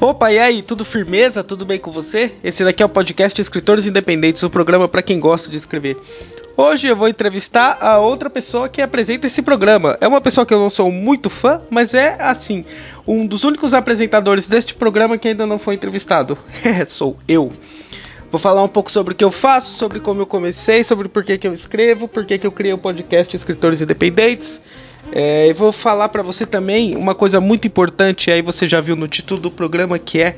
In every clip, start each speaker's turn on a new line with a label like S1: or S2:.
S1: Opa, e aí, tudo firmeza? Tudo bem com você? Esse daqui é o podcast Escritores Independentes, o programa para quem gosta de escrever. Hoje eu vou entrevistar a outra pessoa que apresenta esse programa. É uma pessoa que eu não sou muito fã, mas é assim, um dos únicos apresentadores deste programa que ainda não foi entrevistado. É, sou eu. Vou falar um pouco sobre o que eu faço, sobre como eu comecei, sobre por que, que eu escrevo, por que, que eu criei o podcast Escritores Independentes. É, eu vou falar para você também uma coisa muito importante, aí você já viu no título do programa, que é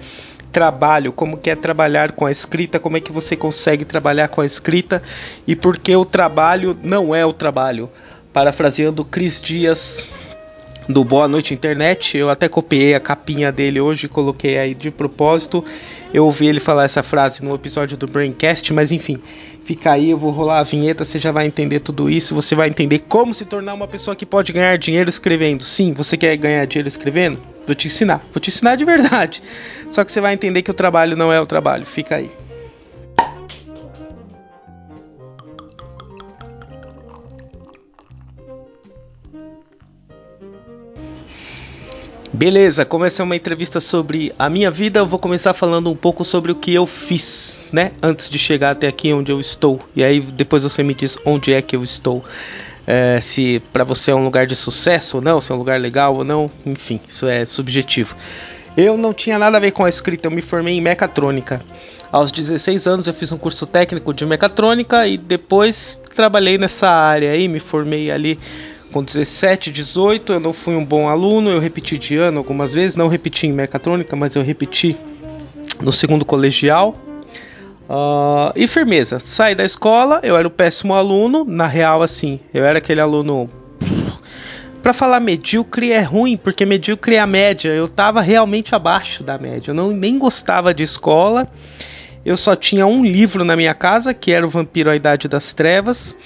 S1: trabalho, como que é trabalhar com a escrita, como é que você consegue trabalhar com a escrita e por que o trabalho não é o trabalho. Parafraseando Cris Dias do Boa Noite Internet, eu até copiei a capinha dele hoje coloquei aí de propósito. Eu ouvi ele falar essa frase no episódio do Braincast, mas enfim, fica aí, eu vou rolar a vinheta, você já vai entender tudo isso, você vai entender como se tornar uma pessoa que pode ganhar dinheiro escrevendo. Sim, você quer ganhar dinheiro escrevendo? Vou te ensinar, vou te ensinar de verdade. Só que você vai entender que o trabalho não é o trabalho, fica aí. Beleza, começa uma entrevista sobre a minha vida. Eu vou começar falando um pouco sobre o que eu fiz, né? Antes de chegar até aqui onde eu estou. E aí depois você me diz onde é que eu estou. É, se para você é um lugar de sucesso ou não, se é um lugar legal ou não, enfim, isso é subjetivo. Eu não tinha nada a ver com a escrita, eu me formei em mecatrônica. Aos 16 anos eu fiz um curso técnico de mecatrônica e depois trabalhei nessa área aí, me formei ali com 17, 18, eu não fui um bom aluno, eu repeti de ano algumas vezes, não repeti em mecatrônica, mas eu repeti no segundo colegial. Uh, e firmeza, saí da escola, eu era o péssimo aluno, na real assim, eu era aquele aluno para falar medíocre é ruim, porque medíocre é a média. Eu estava realmente abaixo da média. Eu não, nem gostava de escola. Eu só tinha um livro na minha casa, que era o Vampiro à Idade das Trevas.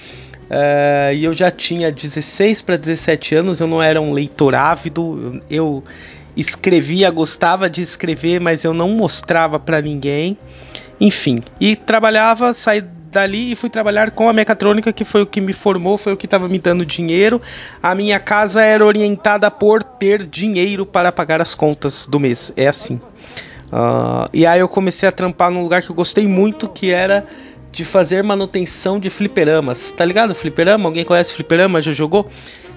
S1: Uh, e eu já tinha 16 para 17 anos, eu não era um leitor ávido, eu escrevia, gostava de escrever, mas eu não mostrava para ninguém. Enfim, e trabalhava, saí dali e fui trabalhar com a mecatrônica, que foi o que me formou, foi o que estava me dando dinheiro. A minha casa era orientada por ter dinheiro para pagar as contas do mês, é assim. Uh, e aí eu comecei a trampar num lugar que eu gostei muito, que era de fazer manutenção de fliperamas. Tá ligado? Fliperama? Alguém conhece fliperama? Já jogou?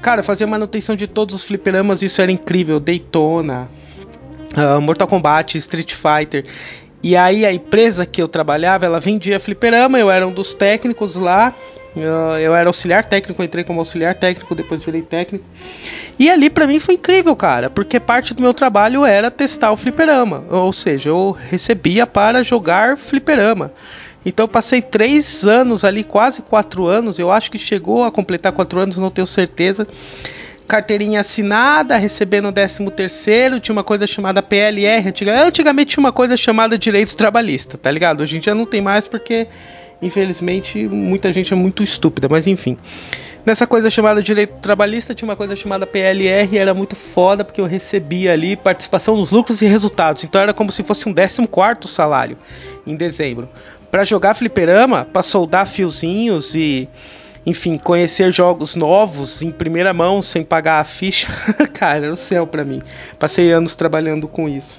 S1: Cara, fazer manutenção de todos os fliperamas, isso era incrível. Daytona, uh, Mortal Kombat, Street Fighter. E aí a empresa que eu trabalhava, ela vendia fliperama, eu era um dos técnicos lá. Uh, eu era auxiliar técnico, entrei como auxiliar técnico, depois virei técnico. E ali para mim foi incrível, cara, porque parte do meu trabalho era testar o fliperama, ou seja, eu recebia para jogar fliperama. Então eu passei três anos ali, quase quatro anos. Eu acho que chegou a completar quatro anos, não tenho certeza. Carteirinha assinada, recebendo o 13 terceiro, tinha uma coisa chamada PLR. Antigamente tinha uma coisa chamada direito trabalhista, tá ligado? Hoje em dia não tem mais porque, infelizmente, muita gente é muito estúpida, mas enfim. Nessa coisa chamada direito trabalhista tinha uma coisa chamada PLR, era muito foda porque eu recebia ali participação nos lucros e resultados. Então era como se fosse um 14 quarto salário em dezembro para jogar fliperama, para soldar fiozinhos e enfim, conhecer jogos novos em primeira mão sem pagar a ficha, cara, era o céu para mim. Passei anos trabalhando com isso.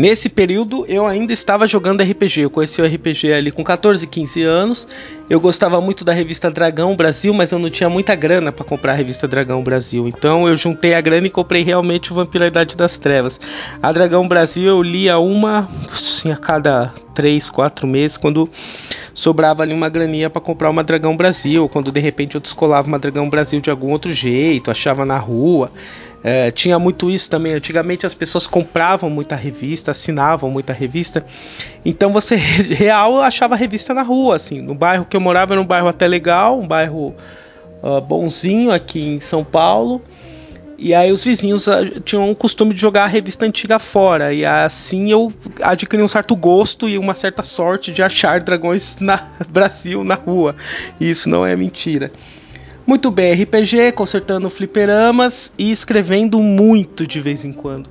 S1: Nesse período eu ainda estava jogando RPG. Eu conheci o RPG ali com 14, 15 anos. Eu gostava muito da revista Dragão Brasil, mas eu não tinha muita grana para comprar a revista Dragão Brasil. Então eu juntei a grana e comprei realmente o Vampiro Idade das Trevas. A Dragão Brasil eu lia uma assim, a cada 3, 4 meses, quando sobrava ali uma graninha para comprar uma Dragão Brasil, quando de repente eu descolava uma Dragão Brasil de algum outro jeito, achava na rua. É, tinha muito isso também. Antigamente as pessoas compravam muita revista, assinavam muita revista. Então você real achava revista na rua, assim. No bairro que eu morava era um bairro até legal, um bairro uh, bonzinho aqui em São Paulo. E aí os vizinhos uh, tinham o costume de jogar a revista antiga fora. E assim eu adquiri um certo gosto e uma certa sorte de achar dragões na Brasil na rua. E isso não é mentira. Muito bem, RPG, consertando fliperamas e escrevendo muito de vez em quando.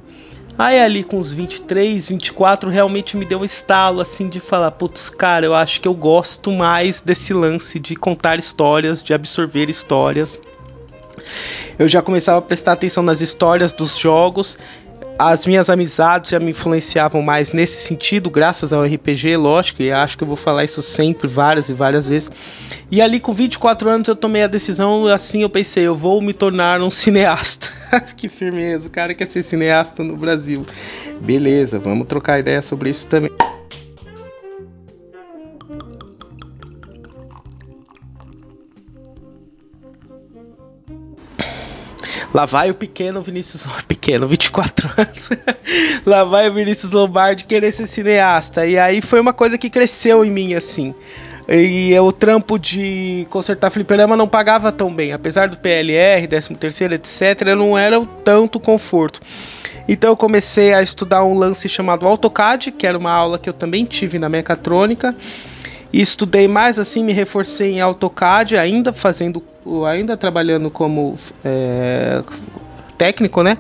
S1: Aí ali com os 23, 24, realmente me deu um estalo assim de falar, putz, cara, eu acho que eu gosto mais desse lance de contar histórias, de absorver histórias. Eu já começava a prestar atenção nas histórias dos jogos as minhas amizades já me influenciavam mais nesse sentido, graças ao RPG, lógico, e acho que eu vou falar isso sempre, várias e várias vezes. E ali com 24 anos eu tomei a decisão, assim eu pensei, eu vou me tornar um cineasta. que firmeza, o cara quer ser cineasta no Brasil. Beleza, vamos trocar ideia sobre isso também. Lá vai o pequeno Vinícius pequeno, 24 anos. Lá vai o Vinícius Lombardi querer ser cineasta. E aí foi uma coisa que cresceu em mim assim. E o trampo de consertar fliperama não pagava tão bem, apesar do PLR, 13 terceiro, etc, não era tanto conforto. Então eu comecei a estudar um lance chamado AutoCAD, que era uma aula que eu também tive na mecatrônica. E estudei mais assim, me reforcei em AutoCAD, ainda fazendo, ainda trabalhando como é, técnico, né?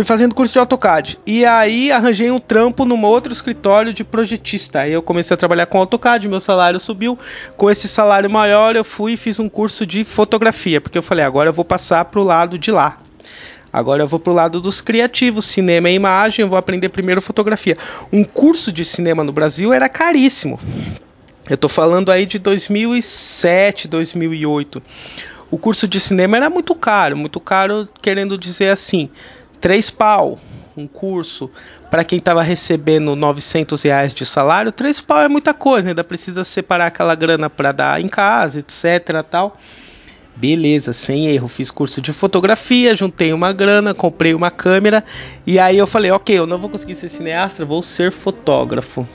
S1: Fui fazendo curso de AutoCAD. E aí arranjei um trampo num outro escritório de projetista. Aí eu comecei a trabalhar com AutoCAD, meu salário subiu. Com esse salário maior, eu fui e fiz um curso de fotografia, porque eu falei, agora eu vou passar pro lado de lá. Agora eu vou pro lado dos criativos, cinema e imagem, eu vou aprender primeiro fotografia. Um curso de cinema no Brasil era caríssimo. Eu tô falando aí de 2007, 2008. O curso de cinema era muito caro, muito caro, querendo dizer assim, três pau um curso para quem estava recebendo 900 reais de salário, três pau é muita coisa, ainda precisa separar aquela grana para dar em casa, etc, tal. Beleza, sem erro, fiz curso de fotografia, juntei uma grana, comprei uma câmera e aí eu falei, ok, eu não vou conseguir ser cineasta, vou ser fotógrafo.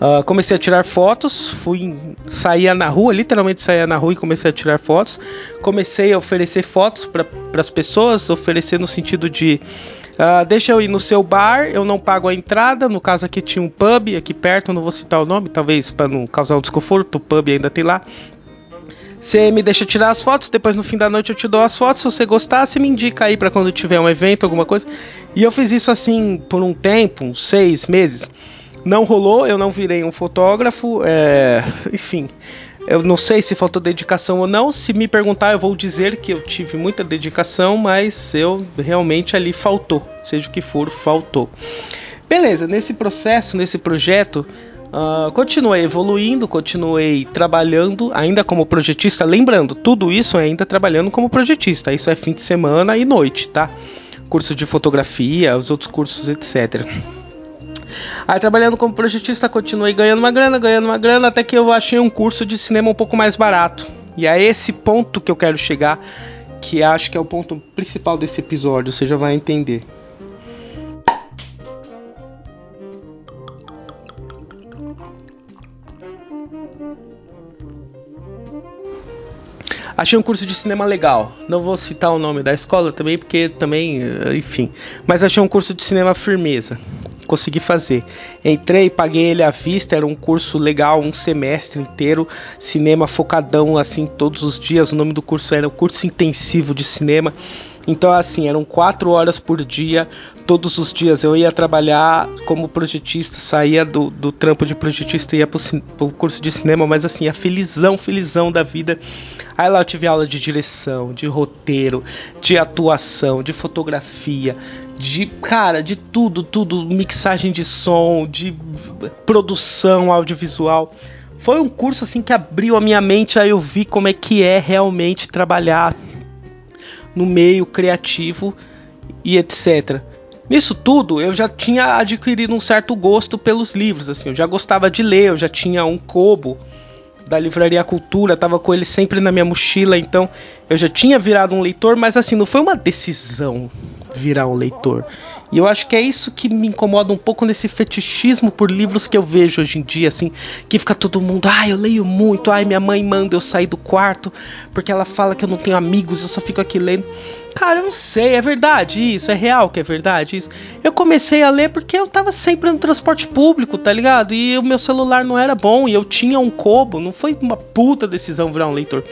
S1: Uh, comecei a tirar fotos, fui saía na rua, literalmente saía na rua e comecei a tirar fotos. Comecei a oferecer fotos para as pessoas, oferecer no sentido de uh, deixa eu ir no seu bar, eu não pago a entrada. No caso aqui tinha um pub aqui perto, não vou citar o nome, talvez para não causar um desconforto, o pub ainda tem lá. Você me deixa tirar as fotos, depois no fim da noite eu te dou as fotos. Se você gostar, você me indica aí para quando tiver um evento, alguma coisa. E eu fiz isso assim por um tempo, uns seis meses. Não rolou, eu não virei um fotógrafo, é, enfim. Eu não sei se faltou dedicação ou não. Se me perguntar, eu vou dizer que eu tive muita dedicação, mas eu realmente ali faltou. Seja o que for, faltou. Beleza, nesse processo, nesse projeto, uh, continuei evoluindo, continuei trabalhando ainda como projetista. Lembrando, tudo isso é ainda trabalhando como projetista. Isso é fim de semana e noite, tá? Curso de fotografia, os outros cursos, etc. Aí trabalhando como projetista, continuei ganhando uma grana, ganhando uma grana, até que eu achei um curso de cinema um pouco mais barato. E é esse ponto que eu quero chegar, que acho que é o ponto principal desse episódio, você já vai entender. Achei um curso de cinema legal. Não vou citar o nome da escola também, porque também, enfim. Mas achei um curso de cinema firmeza consegui fazer. Entrei, paguei ele à vista, era um curso legal, um semestre inteiro, cinema focadão assim todos os dias. O nome do curso era o curso intensivo de cinema. Então, assim, eram quatro horas por dia, todos os dias. Eu ia trabalhar como projetista, saía do, do trampo de projetista e ia pro, pro curso de cinema, mas assim, a felizão, felizão da vida. Aí lá eu tive aula de direção, de roteiro, de atuação, de fotografia, de cara, de tudo, tudo, mixagem de som, de produção audiovisual. Foi um curso assim que abriu a minha mente, aí eu vi como é que é realmente trabalhar no meio criativo e etc. Nisso tudo, eu já tinha adquirido um certo gosto pelos livros, assim, eu já gostava de ler, eu já tinha um Kobo da Livraria Cultura, tava com ele sempre na minha mochila, então eu já tinha virado um leitor, mas assim, não foi uma decisão virar um leitor. E eu acho que é isso que me incomoda um pouco nesse fetichismo por livros que eu vejo hoje em dia, assim, que fica todo mundo, ai, ah, eu leio muito, ai, minha mãe manda eu sair do quarto porque ela fala que eu não tenho amigos, eu só fico aqui lendo. Cara, eu não sei, é verdade isso? É real que é verdade isso? Eu comecei a ler porque eu tava sempre no transporte público, tá ligado? E o meu celular não era bom e eu tinha um Kobo, não foi uma puta decisão virar um leitor.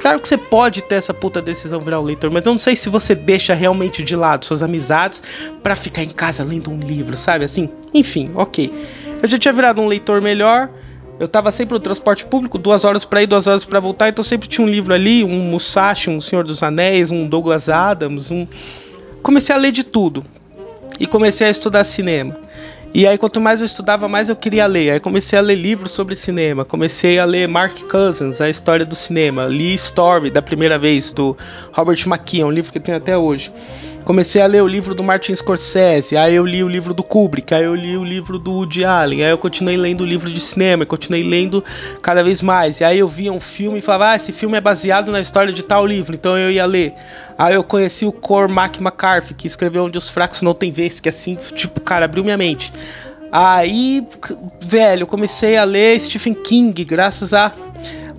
S1: Claro que você pode ter essa puta decisão virar um leitor, mas eu não sei se você deixa realmente de lado suas amizades para ficar em casa lendo um livro, sabe? Assim, enfim, ok. Eu já tinha virado um leitor melhor. Eu tava sempre no transporte público, duas horas para ir, duas horas para voltar, então sempre tinha um livro ali, um Musashi, um Senhor dos Anéis, um Douglas Adams, um. Comecei a ler de tudo. E comecei a estudar cinema. E aí, quanto mais eu estudava, mais eu queria ler. Aí comecei a ler livros sobre cinema. Comecei a ler Mark Cousins, a história do cinema. Li Story, da primeira vez, do Robert McKee, um livro que eu tenho até hoje comecei a ler o livro do Martin Scorsese, aí eu li o livro do Kubrick, aí eu li o livro do Woody Allen, aí eu continuei lendo o livro de cinema, continuei lendo cada vez mais. E aí eu via um filme e falava, ah, esse filme é baseado na história de tal livro, então eu ia ler. Aí eu conheci o Cormac McCarthy, que escreveu Onde os Fracos Não Tem Vez, que assim, tipo, cara, abriu minha mente. Aí, velho, comecei a ler Stephen King, graças a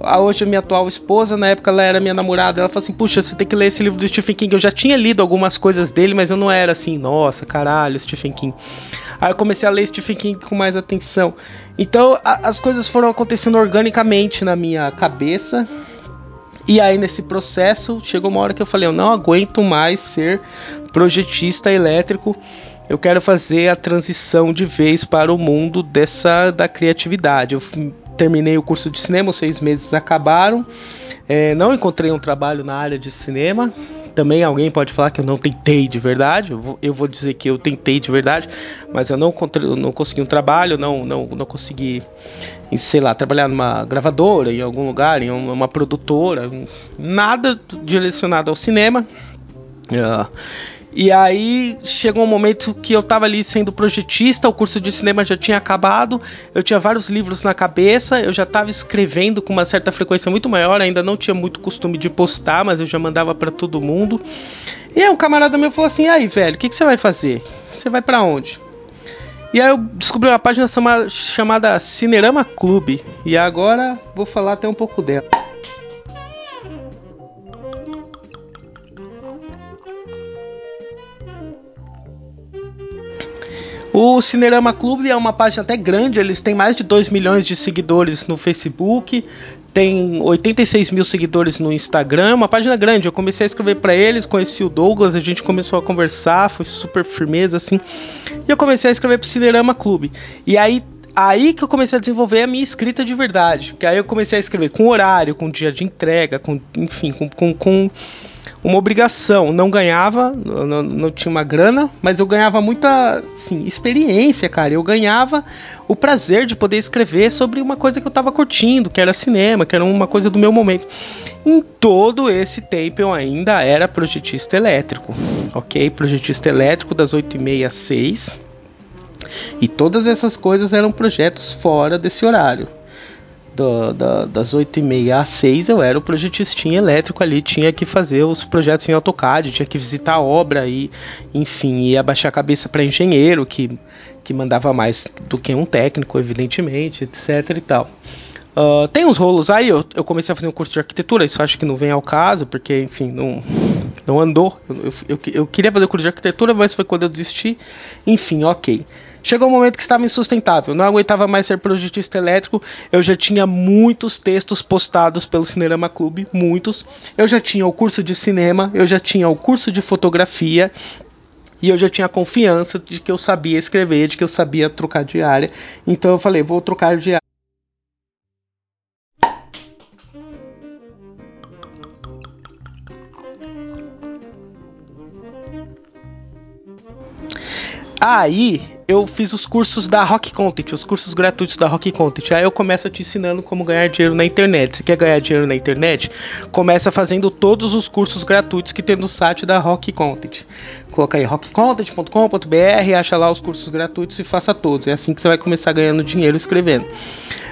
S1: a hoje minha atual esposa, na época ela era minha namorada, ela falou assim: Puxa, você tem que ler esse livro do Stephen King. Eu já tinha lido algumas coisas dele, mas eu não era assim, nossa, caralho, Stephen King. Aí eu comecei a ler Stephen King com mais atenção. Então a, as coisas foram acontecendo organicamente na minha cabeça. E aí nesse processo chegou uma hora que eu falei: Eu não aguento mais ser projetista elétrico. Eu quero fazer a transição de vez para o mundo dessa da criatividade. Eu terminei o curso de cinema, seis meses acabaram. É, não encontrei um trabalho na área de cinema. Também alguém pode falar que eu não tentei de verdade. Eu vou, eu vou dizer que eu tentei de verdade, mas eu não, não consegui um trabalho, não, não, não consegui, sei lá, trabalhar numa gravadora, em algum lugar, em uma produtora, nada direcionado ao cinema. Uh, e aí chegou um momento que eu tava ali sendo projetista, o curso de cinema já tinha acabado, eu tinha vários livros na cabeça, eu já tava escrevendo com uma certa frequência muito maior, ainda não tinha muito costume de postar, mas eu já mandava para todo mundo. E aí um camarada meu falou assim: "Aí, velho, o que, que você vai fazer? Você vai para onde?" E aí eu descobri uma página chamada Cinerama Clube, e agora vou falar até um pouco dela. O Cinerama Clube é uma página até grande, eles têm mais de 2 milhões de seguidores no Facebook, tem 86 mil seguidores no Instagram, uma página grande. Eu comecei a escrever para eles, conheci o Douglas, a gente começou a conversar, foi super firmeza assim. E eu comecei a escrever pro Cinerama Clube. E aí aí que eu comecei a desenvolver a minha escrita de verdade. Que aí eu comecei a escrever com horário, com dia de entrega, com enfim, com, com, com uma obrigação. Não ganhava, não, não, tinha uma grana, mas eu ganhava muita assim, experiência, cara. Eu ganhava o prazer de poder escrever sobre uma coisa que eu estava curtindo, que era cinema, que era uma coisa do meu momento. Em todo esse tempo eu ainda era projetista elétrico, ok? Projetista elétrico das 8h30 às 6 e todas essas coisas eram projetos fora desse horário do, da, das 8h30 às 6 eu era o projetistinho elétrico ali, tinha que fazer os projetos em AutoCAD, tinha que visitar a obra e, enfim, ia baixar a cabeça para engenheiro, que, que mandava mais do que um técnico, evidentemente, etc e tal. Uh, tem uns rolos aí, eu, eu, comecei a fazer um curso de arquitetura, isso acho que não vem ao caso, porque, enfim, não, não andou. Eu, eu, eu queria fazer o curso de arquitetura, mas foi quando eu desisti. Enfim, ok. Chegou um momento que estava insustentável, não aguentava mais ser projetista elétrico. Eu já tinha muitos textos postados pelo Cinerama Clube, muitos. Eu já tinha o curso de cinema, eu já tinha o curso de fotografia, e eu já tinha confiança de que eu sabia escrever, de que eu sabia trocar de área. Então eu falei, vou trocar de área. Aí eu fiz os cursos da Rock Content, os cursos gratuitos da Rock Content. Aí eu começo te ensinando como ganhar dinheiro na internet. Você quer ganhar dinheiro na internet? Começa fazendo todos os cursos gratuitos que tem no site da Rock Content. Coloca aí rockcontent.com.br, acha lá os cursos gratuitos e faça todos. É assim que você vai começar ganhando dinheiro escrevendo.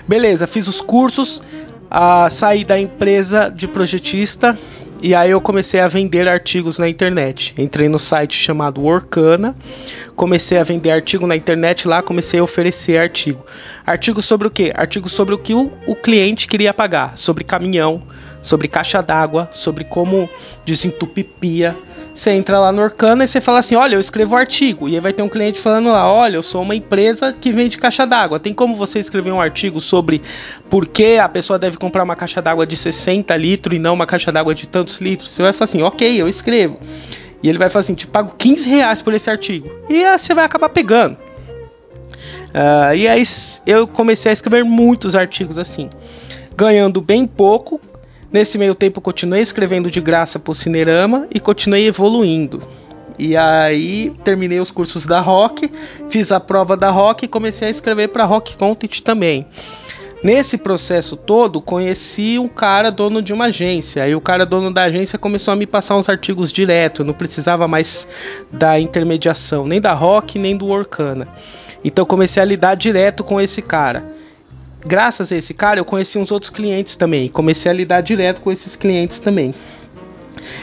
S1: Beleza, fiz os cursos, a saí da empresa de projetista e aí eu comecei a vender artigos na internet. Entrei no site chamado Workana, comecei a vender artigo na internet lá, comecei a oferecer artigo. Artigo sobre o que? Artigo sobre o que o, o cliente queria pagar, sobre caminhão, sobre caixa d'água, sobre como desentupir pia. Você entra lá no Orkana e você fala assim: Olha, eu escrevo artigo. E aí vai ter um cliente falando lá: Olha, eu sou uma empresa que vende caixa d'água. Tem como você escrever um artigo sobre por que a pessoa deve comprar uma caixa d'água de 60 litros e não uma caixa d'água de tantos litros? Você vai falar assim: Ok, eu escrevo. E ele vai falar assim: Te pago 15 reais por esse artigo. E aí você vai acabar pegando. Uh, e aí eu comecei a escrever muitos artigos assim, ganhando bem pouco. Nesse meio tempo continuei escrevendo de graça para o Cinerama e continuei evoluindo. E aí terminei os cursos da Rock, fiz a prova da Rock e comecei a escrever para Rock Content também. Nesse processo todo, conheci um cara dono de uma agência. Aí o cara dono da agência começou a me passar uns artigos direto. Eu não precisava mais da intermediação, nem da Rock, nem do Orkana. Então comecei a lidar direto com esse cara. Graças a esse cara, eu conheci uns outros clientes também. Comecei a lidar direto com esses clientes também.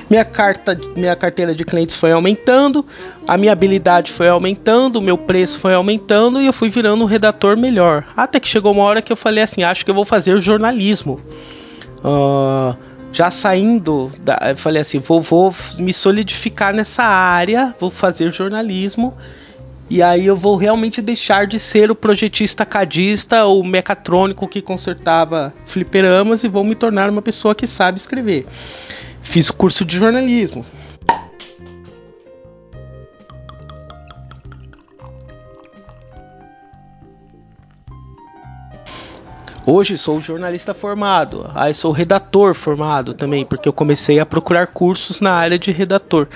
S1: Minha, carta, minha carteira de clientes foi aumentando, a minha habilidade foi aumentando, o meu preço foi aumentando e eu fui virando um redator melhor. Até que chegou uma hora que eu falei assim: acho que eu vou fazer jornalismo. Uh, já saindo, da, eu falei assim: vou, vou me solidificar nessa área, vou fazer jornalismo e aí eu vou realmente deixar de ser o projetista cadista ou mecatrônico que consertava fliperamas e vou me tornar uma pessoa que sabe escrever. Fiz curso de jornalismo. Hoje sou jornalista formado, aí sou redator formado também, porque eu comecei a procurar cursos na área de redator.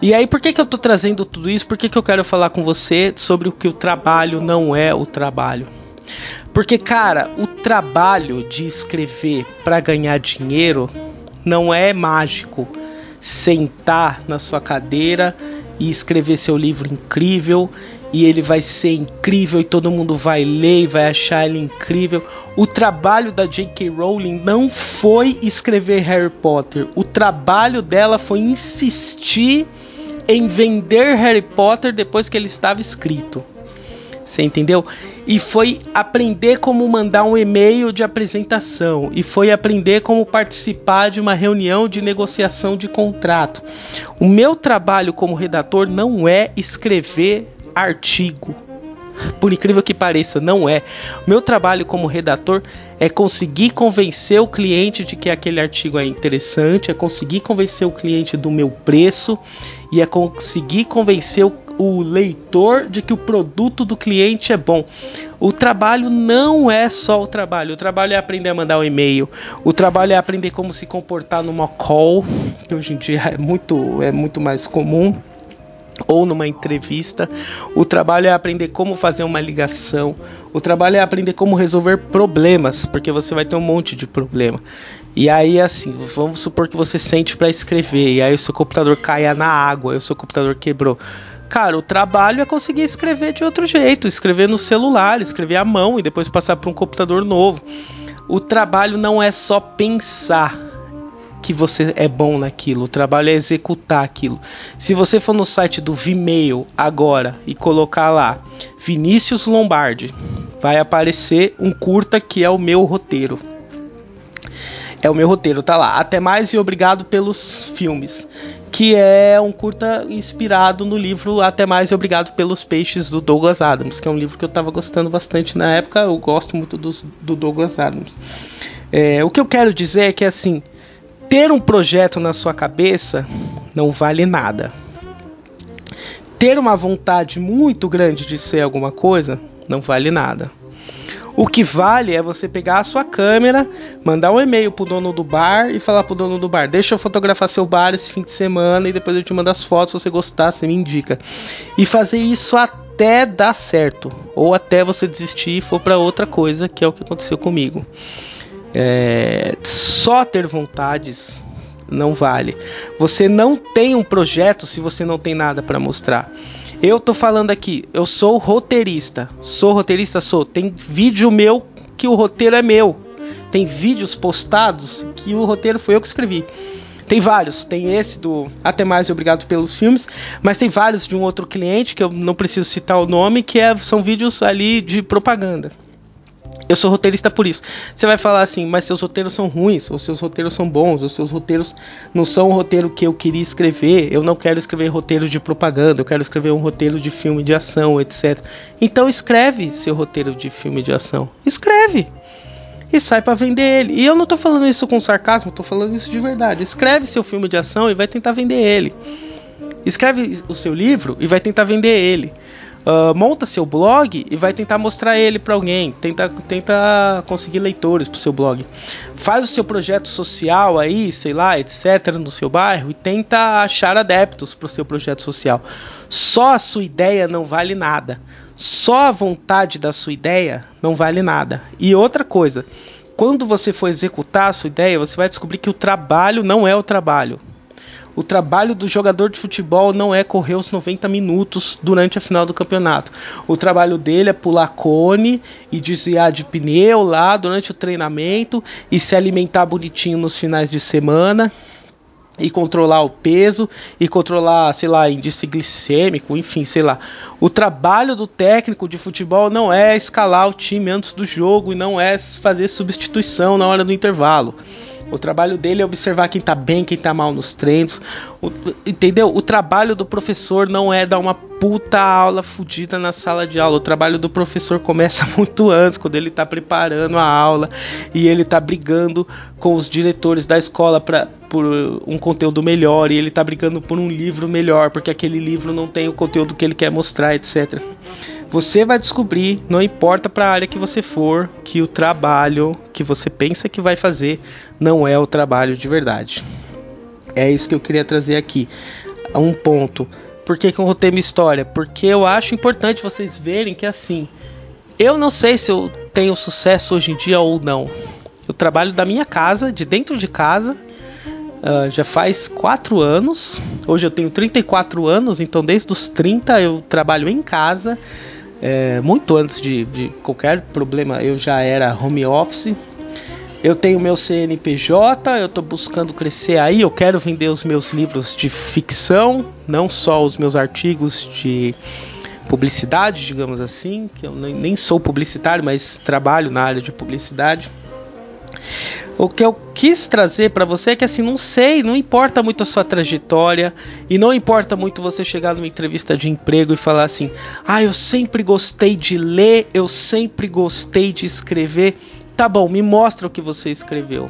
S1: E aí, por que, que eu tô trazendo tudo isso? Por que, que eu quero falar com você sobre o que o trabalho não é o trabalho? Porque, cara, o trabalho de escrever para ganhar dinheiro não é mágico. Sentar na sua cadeira e escrever seu livro incrível e ele vai ser incrível e todo mundo vai ler e vai achar ele incrível. O trabalho da J.K. Rowling não foi escrever Harry Potter. O trabalho dela foi insistir em vender Harry Potter depois que ele estava escrito. Você entendeu? E foi aprender como mandar um e-mail de apresentação. E foi aprender como participar de uma reunião de negociação de contrato. O meu trabalho como redator não é escrever artigo. Por incrível que pareça, não é. Meu trabalho como redator é conseguir convencer o cliente de que aquele artigo é interessante, é conseguir convencer o cliente do meu preço e é conseguir convencer o, o leitor de que o produto do cliente é bom. O trabalho não é só o trabalho. O trabalho é aprender a mandar um e-mail. O trabalho é aprender como se comportar numa call, que hoje em dia é muito, é muito mais comum ou numa entrevista. O trabalho é aprender como fazer uma ligação. O trabalho é aprender como resolver problemas, porque você vai ter um monte de problema. E aí, assim, vamos supor que você sente para escrever, e aí o seu computador caia na água, e o seu computador quebrou. Cara, o trabalho é conseguir escrever de outro jeito, escrever no celular, escrever à mão e depois passar para um computador novo. O trabalho não é só pensar, que você é bom naquilo, o trabalho é executar aquilo. Se você for no site do Vimeo agora e colocar lá Vinícius Lombardi, vai aparecer um curta que é o meu roteiro. É o meu roteiro, tá lá. Até mais e obrigado pelos filmes. Que é um curta inspirado no livro Até Mais e Obrigado pelos Peixes do Douglas Adams, que é um livro que eu tava gostando bastante na época. Eu gosto muito dos, do Douglas Adams. É, o que eu quero dizer é que assim ter um projeto na sua cabeça não vale nada. Ter uma vontade muito grande de ser alguma coisa não vale nada. O que vale é você pegar a sua câmera, mandar um e-mail pro dono do bar e falar pro dono do bar: Deixa eu fotografar seu bar esse fim de semana e depois eu te mando as fotos. Se você gostar, você me indica. E fazer isso até dar certo, ou até você desistir e for para outra coisa, que é o que aconteceu comigo. É, só ter vontades não vale. Você não tem um projeto se você não tem nada para mostrar. Eu tô falando aqui, eu sou roteirista. Sou roteirista, sou. Tem vídeo meu que o roteiro é meu. Tem vídeos postados que o roteiro foi eu que escrevi. Tem vários, tem esse do Até Mais Obrigado pelos Filmes, mas tem vários de um outro cliente que eu não preciso citar o nome, que é, são vídeos ali de propaganda. Eu sou roteirista por isso. Você vai falar assim, mas seus roteiros são ruins, ou seus roteiros são bons, ou seus roteiros não são o roteiro que eu queria escrever. Eu não quero escrever roteiro de propaganda, eu quero escrever um roteiro de filme de ação, etc. Então escreve seu roteiro de filme de ação. Escreve! E sai para vender ele. E eu não tô falando isso com sarcasmo, tô falando isso de verdade. Escreve seu filme de ação e vai tentar vender ele. Escreve o seu livro e vai tentar vender ele. Uh, monta seu blog e vai tentar mostrar ele para alguém, tenta, tenta conseguir leitores para seu blog. Faz o seu projeto social aí, sei lá, etc, no seu bairro e tenta achar adeptos para o seu projeto social. Só a sua ideia não vale nada. Só a vontade da sua ideia não vale nada. E outra coisa, quando você for executar a sua ideia, você vai descobrir que o trabalho não é o trabalho. O trabalho do jogador de futebol não é correr os 90 minutos durante a final do campeonato. O trabalho dele é pular cone e desviar de pneu lá durante o treinamento e se alimentar bonitinho nos finais de semana e controlar o peso e controlar, sei lá, índice glicêmico, enfim, sei lá. O trabalho do técnico de futebol não é escalar o time antes do jogo e não é fazer substituição na hora do intervalo. O trabalho dele é observar quem tá bem, quem tá mal nos treinos. O, entendeu? O trabalho do professor não é dar uma puta aula fodida na sala de aula. O trabalho do professor começa muito antes, quando ele tá preparando a aula e ele tá brigando com os diretores da escola para por um conteúdo melhor e ele tá brigando por um livro melhor, porque aquele livro não tem o conteúdo que ele quer mostrar, etc. Você vai descobrir, não importa para a área que você for, que o trabalho que você pensa que vai fazer não é o trabalho de verdade. É isso que eu queria trazer aqui. Um ponto. Por que, que eu rotei minha história? Porque eu acho importante vocês verem que assim. Eu não sei se eu tenho sucesso hoje em dia ou não. Eu trabalho da minha casa, de dentro de casa, uh, já faz 4 anos. Hoje eu tenho 34 anos, então desde os 30 eu trabalho em casa. É, muito antes de, de, qualquer problema, eu já era home office. Eu tenho meu CNPJ, eu estou buscando crescer aí. Eu quero vender os meus livros de ficção, não só os meus artigos de publicidade, digamos assim, que eu nem, sou publicitário, mas trabalho na área de publicidade. O que eu quis trazer para você é que assim, não sei, não importa muito a sua trajetória e não importa muito você chegar numa entrevista de emprego e falar assim: "Ah, eu sempre gostei de ler, eu sempre gostei de escrever". Tá bom, me mostra o que você escreveu.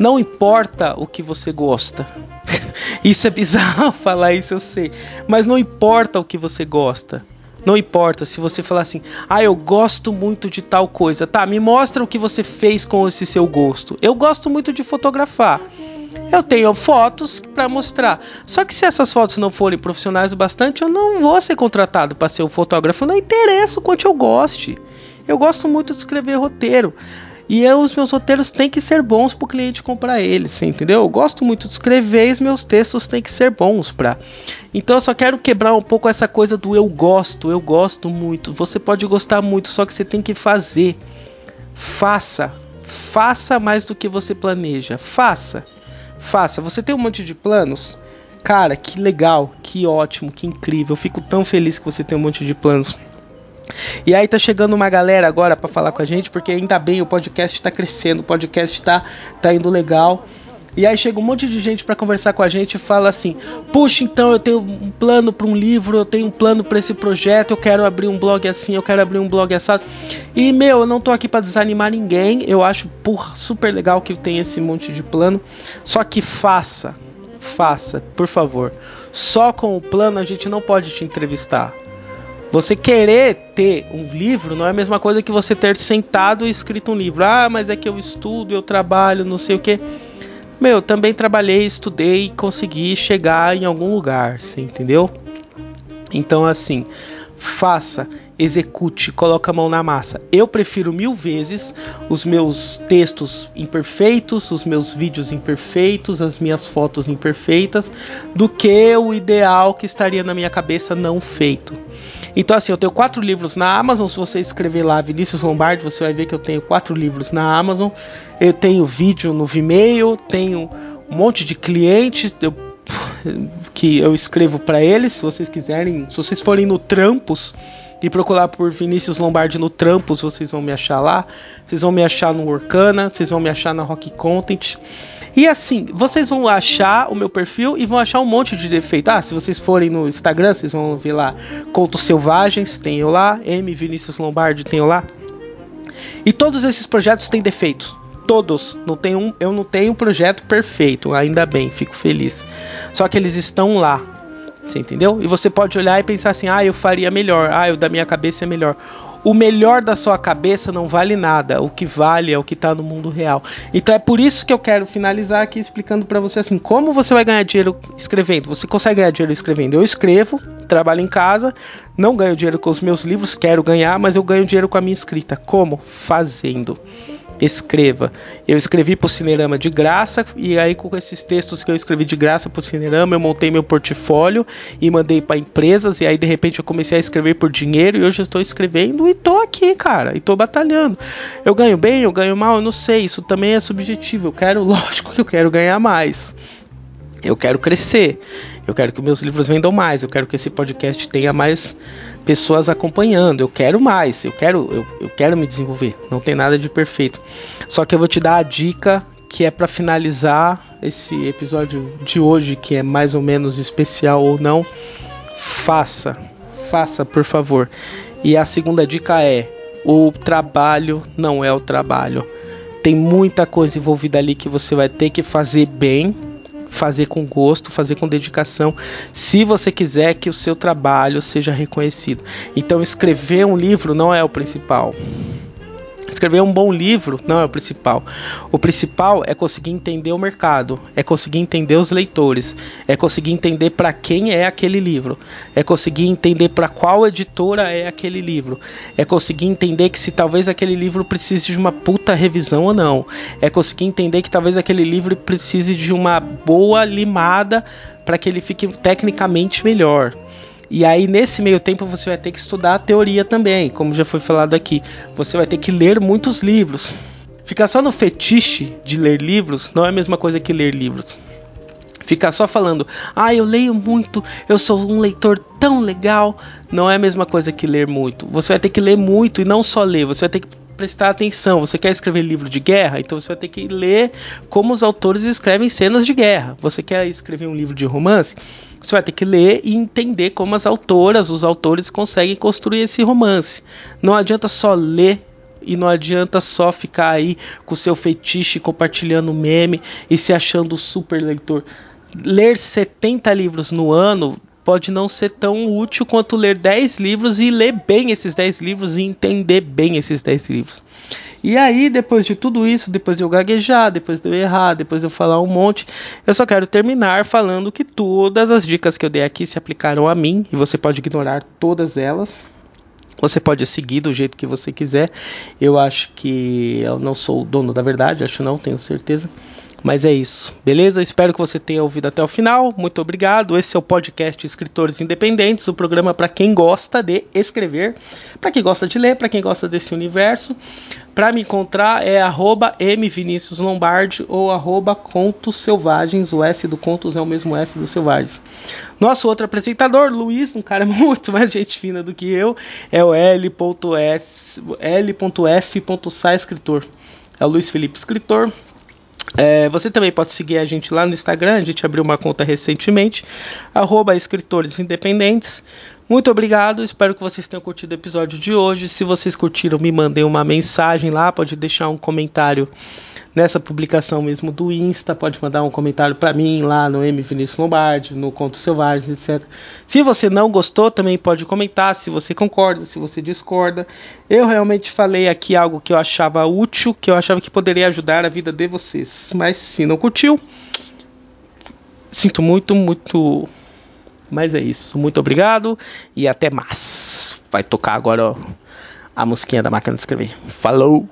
S1: Não importa o que você gosta. isso é bizarro falar isso, eu sei, mas não importa o que você gosta. Não importa se você falar assim, ah, eu gosto muito de tal coisa. Tá, me mostra o que você fez com esse seu gosto. Eu gosto muito de fotografar. Eu tenho fotos para mostrar. Só que se essas fotos não forem profissionais o bastante, eu não vou ser contratado para ser um fotógrafo. Não interessa o quanto eu goste. Eu gosto muito de escrever roteiro. E eu, os meus roteiros têm que ser bons para o cliente comprar eles, entendeu? Eu gosto muito de escrever e os meus textos têm que ser bons para. Então eu só quero quebrar um pouco essa coisa do eu gosto, eu gosto muito. Você pode gostar muito, só que você tem que fazer. Faça. Faça mais do que você planeja. Faça. Faça. Você tem um monte de planos? Cara, que legal, que ótimo, que incrível. Eu fico tão feliz que você tem um monte de planos. E aí tá chegando uma galera agora para falar com a gente, porque ainda bem o podcast tá crescendo, o podcast tá, tá indo legal. E aí chega um monte de gente para conversar com a gente e fala assim: "Puxa, então eu tenho um plano para um livro, eu tenho um plano para esse projeto, eu quero abrir um blog assim, eu quero abrir um blog assado". E meu, eu não tô aqui para desanimar ninguém. Eu acho por super legal que tem esse monte de plano, só que faça, faça, por favor. Só com o plano a gente não pode te entrevistar. Você querer ter um livro não é a mesma coisa que você ter sentado e escrito um livro. Ah, mas é que eu estudo, eu trabalho, não sei o que. Meu, também trabalhei, estudei e consegui chegar em algum lugar, você entendeu? Então, assim, faça, execute, coloque a mão na massa. Eu prefiro mil vezes os meus textos imperfeitos, os meus vídeos imperfeitos, as minhas fotos imperfeitas, do que o ideal que estaria na minha cabeça não feito. Então, assim, eu tenho quatro livros na Amazon. Se você escrever lá Vinícius Lombardi, você vai ver que eu tenho quatro livros na Amazon. Eu tenho vídeo no Vimeo, tenho um monte de clientes. Eu que eu escrevo para eles, se vocês quiserem, se vocês forem no Trampos e procurar por Vinícius Lombardi no Trampos, vocês vão me achar lá. Vocês vão me achar no Orkana, vocês vão me achar na Rock Content. E assim, vocês vão achar o meu perfil e vão achar um monte de defeito. Ah, se vocês forem no Instagram, vocês vão ver lá Contos Selvagens, tem eu lá, M Vinícius Lombardi, tem eu lá. E todos esses projetos têm defeitos. Todos. Não tem um, eu não tenho um projeto perfeito, ainda bem, fico feliz. Só que eles estão lá. Você entendeu? E você pode olhar e pensar assim: ah, eu faria melhor, ah, o da minha cabeça é melhor o melhor da sua cabeça não vale nada. O que vale é o que está no mundo real. Então é por isso que eu quero finalizar aqui explicando para você assim, como você vai ganhar dinheiro escrevendo. Você consegue ganhar dinheiro escrevendo? Eu escrevo, trabalho em casa, não ganho dinheiro com os meus livros, quero ganhar, mas eu ganho dinheiro com a minha escrita. Como? Fazendo escreva. Eu escrevi para o Cinerama de graça e aí com esses textos que eu escrevi de graça para o Cinerama, eu montei meu portfólio e mandei para empresas e aí de repente eu comecei a escrever por dinheiro e hoje estou escrevendo e estou aqui, cara, e estou batalhando. Eu ganho bem, eu ganho mal, eu não sei, isso também é subjetivo. Eu quero, lógico que eu quero ganhar mais. Eu quero crescer. Eu quero que meus livros vendam mais. Eu quero que esse podcast tenha mais pessoas acompanhando. Eu quero mais, eu quero, eu, eu quero me desenvolver. Não tem nada de perfeito. Só que eu vou te dar a dica que é para finalizar esse episódio de hoje, que é mais ou menos especial ou não. Faça, faça, por favor. E a segunda dica é: o trabalho não é o trabalho. Tem muita coisa envolvida ali que você vai ter que fazer bem fazer com gosto, fazer com dedicação, se você quiser que o seu trabalho seja reconhecido. Então, escrever um livro não é o principal. Escrever um bom livro não é o principal. O principal é conseguir entender o mercado, é conseguir entender os leitores, é conseguir entender para quem é aquele livro, é conseguir entender para qual editora é aquele livro, é conseguir entender que se talvez aquele livro precise de uma puta revisão ou não, é conseguir entender que talvez aquele livro precise de uma boa limada para que ele fique tecnicamente melhor. E aí, nesse meio tempo, você vai ter que estudar a teoria também, como já foi falado aqui. Você vai ter que ler muitos livros. Ficar só no fetiche de ler livros não é a mesma coisa que ler livros. Ficar só falando, ah, eu leio muito, eu sou um leitor tão legal, não é a mesma coisa que ler muito. Você vai ter que ler muito e não só ler, você vai ter que prestar atenção. Você quer escrever livro de guerra? Então você vai ter que ler como os autores escrevem cenas de guerra. Você quer escrever um livro de romance? Você vai ter que ler e entender como as autoras, os autores conseguem construir esse romance. Não adianta só ler e não adianta só ficar aí com o seu fetiche compartilhando meme e se achando super leitor. Ler 70 livros no ano pode não ser tão útil quanto ler 10 livros e ler bem esses 10 livros e entender bem esses 10 livros. E aí, depois de tudo isso, depois de eu gaguejar, depois de eu errar, depois de eu falar um monte, eu só quero terminar falando que todas as dicas que eu dei aqui se aplicaram a mim e você pode ignorar todas elas. Você pode seguir do jeito que você quiser. Eu acho que eu não sou o dono da verdade, acho não, tenho certeza. Mas é isso, beleza? Espero que você tenha ouvido até o final. Muito obrigado. Esse é o podcast Escritores Independentes, o programa para quem gosta de escrever, para quem gosta de ler, para quem gosta desse universo. Para me encontrar é mviniciuslombardi ou arroba Contos Selvagens. O S do Contos é o mesmo S do Selvagens. Nosso outro apresentador, Luiz, um cara muito mais gente fina do que eu, é o L.F.Sa escritor. É o Luiz Felipe Escritor. É, você também pode seguir a gente lá no Instagram, a gente abriu uma conta recentemente, arroba escritores independentes. Muito obrigado, espero que vocês tenham curtido o episódio de hoje. Se vocês curtiram, me mandem uma mensagem lá, pode deixar um comentário nessa publicação mesmo do Insta, pode mandar um comentário para mim lá no M Vinícius Lombardi, no Conto Selvagens, etc. Se você não gostou, também pode comentar se você concorda, se você discorda. Eu realmente falei aqui algo que eu achava útil, que eu achava que poderia ajudar a vida de vocês. Mas se não curtiu, sinto muito, muito. Mas é isso. Muito obrigado e até mais. Vai tocar agora ó, a musiquinha da máquina de escrever. Falou!